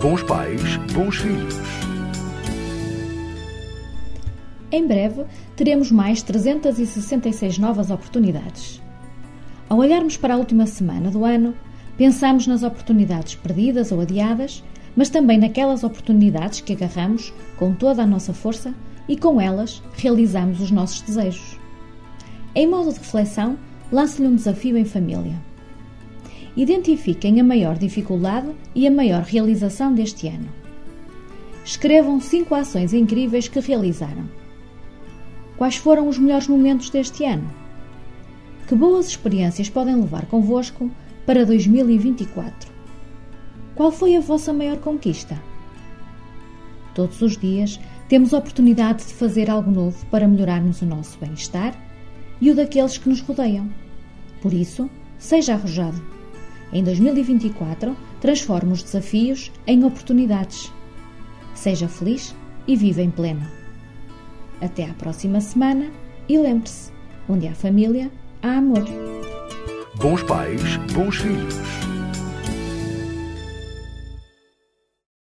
Bons pais, bons filhos. Em breve teremos mais 366 novas oportunidades. Ao olharmos para a última semana do ano, pensamos nas oportunidades perdidas ou adiadas, mas também naquelas oportunidades que agarramos com toda a nossa força e com elas realizamos os nossos desejos. Em modo de reflexão, lance-lhe um desafio em família. Identifiquem a maior dificuldade e a maior realização deste ano. Escrevam cinco ações incríveis que realizaram. Quais foram os melhores momentos deste ano? Que boas experiências podem levar convosco para 2024? Qual foi a vossa maior conquista? Todos os dias temos a oportunidade de fazer algo novo para melhorarmos o nosso bem-estar e o daqueles que nos rodeiam. Por isso, seja arrojado. Em 2024, transforme os desafios em oportunidades. Seja feliz e viva em pleno. Até à próxima semana e lembre-se: onde há família, há amor. Bons pais, bons filhos.